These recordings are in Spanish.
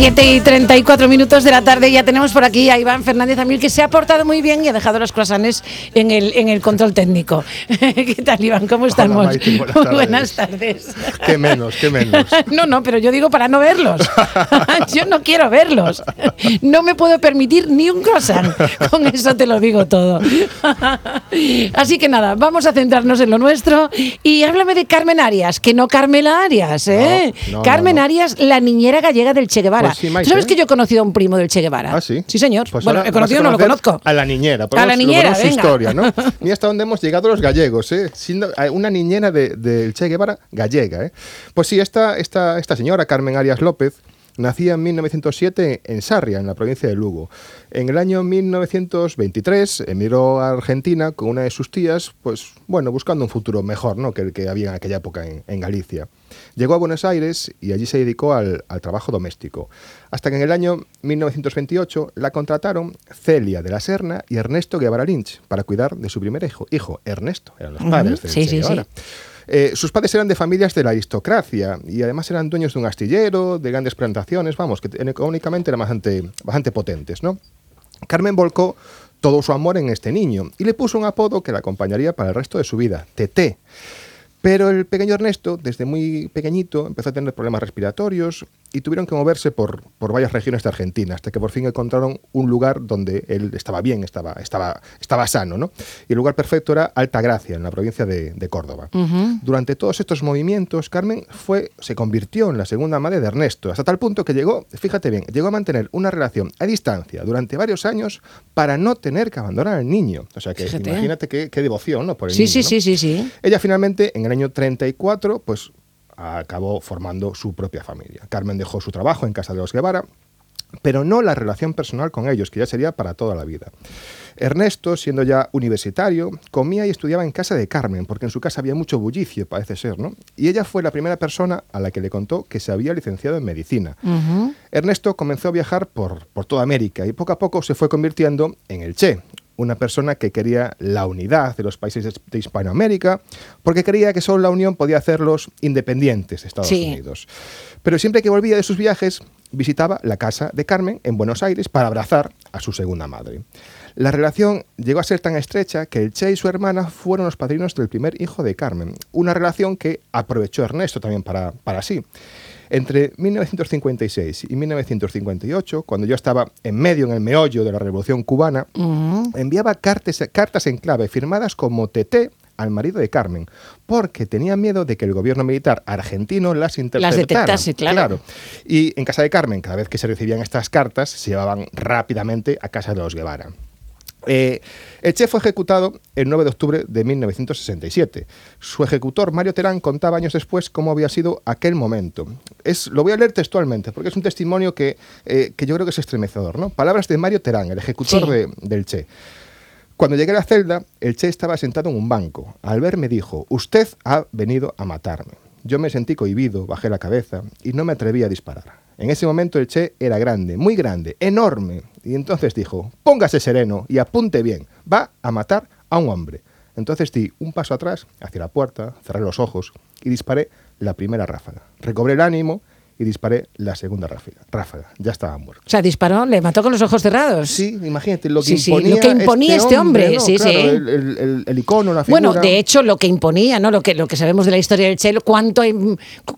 7 y 34 minutos de la tarde ya tenemos por aquí a Iván Fernández Amil que se ha portado muy bien y ha dejado los croissants en el, en el control técnico. ¿Qué tal Iván? ¿Cómo estamos? Hola, Maite, buenas tardes. buenas tardes. Qué menos, qué menos. No, no, pero yo digo para no verlos. Yo no quiero verlos. No me puedo permitir ni un croissant. Con eso te lo digo todo. Así que nada, vamos a centrarnos en lo nuestro y háblame de Carmen Arias, que no Carmela Arias, ¿eh? No, no, Carmen no. Arias, la niñera gallega del Che Guevara. Pues sí, Maite. ¿Tú ¿Sabes que yo he conocido a un primo del Che Guevara? Ah, sí. Sí, señor. Pues bueno, he conocido, no lo conozco. A la niñera. A la niñera, su venga. historia, ¿no? Mira hasta dónde hemos llegado los gallegos, ¿eh? Siendo eh, una niñera de- del Che Guevara gallega, ¿eh? Pues sí, esta, esta, esta señora, Carmen Arias López, nacía en 1907 en Sarria, en la provincia de Lugo. En el año 1923 emigró a Argentina con una de sus tías, pues bueno, buscando un futuro mejor, ¿no? Que el que había en aquella época en, en Galicia. Llegó a Buenos Aires y allí se dedicó al, al trabajo doméstico. Hasta que en el año 1928 la contrataron Celia de la Serna y Ernesto Guevara Lynch para cuidar de su primer hijo, hijo Ernesto, eran los padres del sí, Che sí, sí. Guevara. Eh, sus padres eran de familias de la aristocracia y además eran dueños de un astillero, de grandes plantaciones, vamos, que económicamente eran bastante, bastante potentes, ¿no? Carmen volcó todo su amor en este niño y le puso un apodo que la acompañaría para el resto de su vida, Teté. Pero el pequeño Ernesto, desde muy pequeñito, empezó a tener problemas respiratorios y tuvieron que moverse por, por varias regiones de Argentina, hasta que por fin encontraron un lugar donde él estaba bien, estaba, estaba, estaba sano. ¿no? Y el lugar perfecto era Altagracia, en la provincia de, de Córdoba. Durante todos estos movimientos, Carmen fue, se convirtió en la segunda madre de Ernesto, hasta tal punto que llegó, fíjate bien, llegó a mantener una relación a distancia durante varios años para no tener que abandonar al niño. O sea que Fíjate. imagínate qué, qué devoción ¿no? por el Sí, niño. sí, ¿no? sí, sí, sí. Ella finalmente, en el año 34, pues acabó formando su propia familia. Carmen dejó su trabajo en casa de los Guevara, pero no la relación personal con ellos, que ya sería para toda la vida. Ernesto, siendo ya universitario, comía y estudiaba en casa de Carmen, porque en su casa había mucho bullicio, parece ser, ¿no? Y ella fue la primera persona a la que le contó que se había licenciado en medicina. Ernesto comenzó a viajar por, por toda América y poco a poco se fue convirtiendo en el Che, una persona que quería la unidad de los países de- Hispanoamérica, porque creía que solo la unión podía hacerlos independientes de Estados Sí. Unidos. Pero siempre que volvía de sus viajes, visitaba la casa de Carmen en Buenos Aires para abrazar a su segunda madre. La relación llegó a ser tan estrecha que el Che y su hermana fueron los padrinos del primer hijo de Carmen, una relación que aprovechó Ernesto también para, para sí. Entre 1956 y 1958, cuando yo estaba en medio, en el meollo de la Revolución Cubana, enviaba cartas, cartas en clave firmadas como TT al marido de Carmen, porque tenía miedo de que el gobierno militar argentino las interceptara. detectase, claro. Y en casa de Carmen, cada vez que se recibían estas cartas, se llevaban rápidamente a casa de los Guevara. Eh, el Che fue ejecutado el 9 de octubre de 1967. Su ejecutor, Mario Terán, contaba años después cómo había sido aquel momento. Es, lo voy a leer textualmente, porque es un testimonio que, eh, que yo creo que es estremecedor. ¿no? Palabras de Mario Terán, el ejecutor Sí. de- del Che. Cuando llegué a la celda, el Che estaba sentado en un banco. Al verme dijo, usted ha venido a matarme. Yo me sentí cohibido, bajé la cabeza y no me atreví a disparar. En ese momento el Che era grande, muy grande, enorme. Y entonces dijo, póngase sereno y apunte bien, va a matar a un hombre. Entonces di un paso atrás, hacia la puerta, cerré los ojos y disparé la primera ráfaga. Recobré el ánimo y disparé la segunda ráfaga. ráfaga. Ya estaba muerto. O sea, disparó, le mató con los ojos cerrados. Sí, imagínate lo que Sí, sí, imponía, lo que imponía este hombre, ¿no? sí, Claro, sí. El, el- el- icono, la figura. Bueno, de hecho, lo que imponía, ¿no? Lo que, lo que sabemos de la historia del Che, cuánto,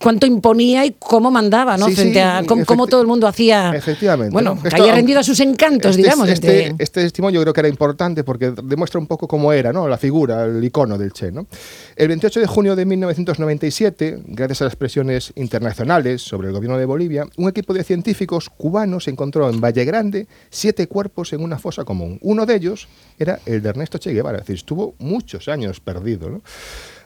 cuánto imponía y cómo mandaba, ¿no? Sí, Frente a cómo, cómo todo el mundo hacía. Efectivamente. Bueno, ¿no? que Esto, haya rendido a sus encantos, este, digamos. Este, este- este testimonio yo creo que era importante porque demuestra un poco cómo era ¿no? la figura, el icono del Che. ¿no? El 28 de junio de 1997, gracias a las presiones internacionales sobre el gobierno de Bolivia, un equipo de científicos cubanos encontró en Valle Grande siete cuerpos en una fosa común. Uno de ellos era el de Ernesto Che Guevara, es decir, estuvo muchos años perdido.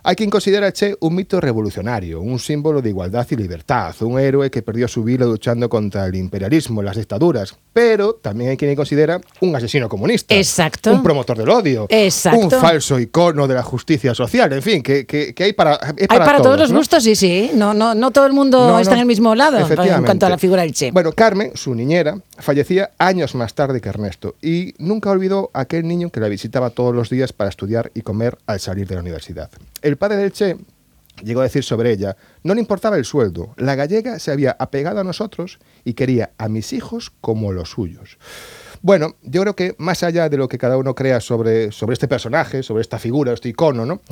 Hay quien considera a Che un mito revolucionario, un símbolo de igualdad y libertad, un héroe que perdió su vida luchando contra el imperialismo, las dictaduras, pero también hay quien considera un asesino comunista, Exacto. un promotor del odio, Exacto. un falso icono de la justicia social, en fin, que, que- que hay para, hay Hay para, todos los ¿no? gustos, sí, sí. No, no, no todo el mundo No, está no. en el mismo lado en cuanto a la figura del Che. Bueno, Carmen, su niñera, fallecía años más tarde que Ernesto y nunca olvidó a aquel niño que la visitaba todos los días para estudiar y comer al salir de la universidad. El padre del Che llegó a decir sobre ella, no le importaba el sueldo, la gallega se había apegado a nosotros y quería a mis hijos como los suyos. Bueno, yo creo que más allá de lo que cada uno crea sobre, sobre este personaje, sobre esta figura, este icono, ¿no?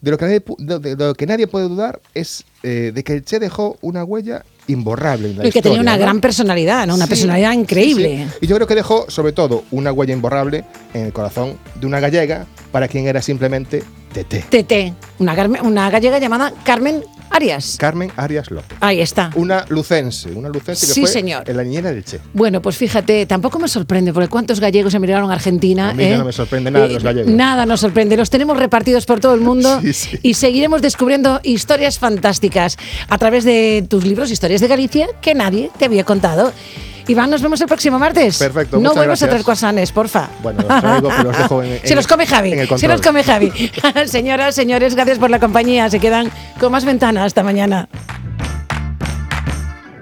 de, lo que nadie, pu- de, de lo que nadie puede dudar es eh, de que el Che dejó una huella imborrable en la Y que tenía una ¿no? gran personalidad, ¿no? Una Sí, personalidad sí, increíble. sí. Y yo creo que dejó, sobre todo, una huella imborrable en el corazón de una gallega para quien era simplemente Tete. TT, una, una gallega llamada Carmen Arias. Carmen Arias López. Ahí está. Una lucense, una lucense que Sí, fue señor. en la niñera del Che. Bueno, pues fíjate, tampoco me sorprende, porque cuántos gallegos emigraron a Argentina. A mí ¿eh? no me sorprende nada de los Eh, gallegos. Nada nos sorprende, los tenemos repartidos por todo el mundo Sí, sí. y seguiremos descubriendo historias fantásticas a través de tus libros, Historias de Galicia, que nadie te había contado. Iván, nos vemos el próximo martes. Perfecto, No vuelvas a traer croissants, porfa. Bueno, los traigo, pero los dejo en- Se en- los come Javi. en se los come Javi. Señoras, señores, gracias por la compañía. Se quedan con más ventanas. Hasta mañana.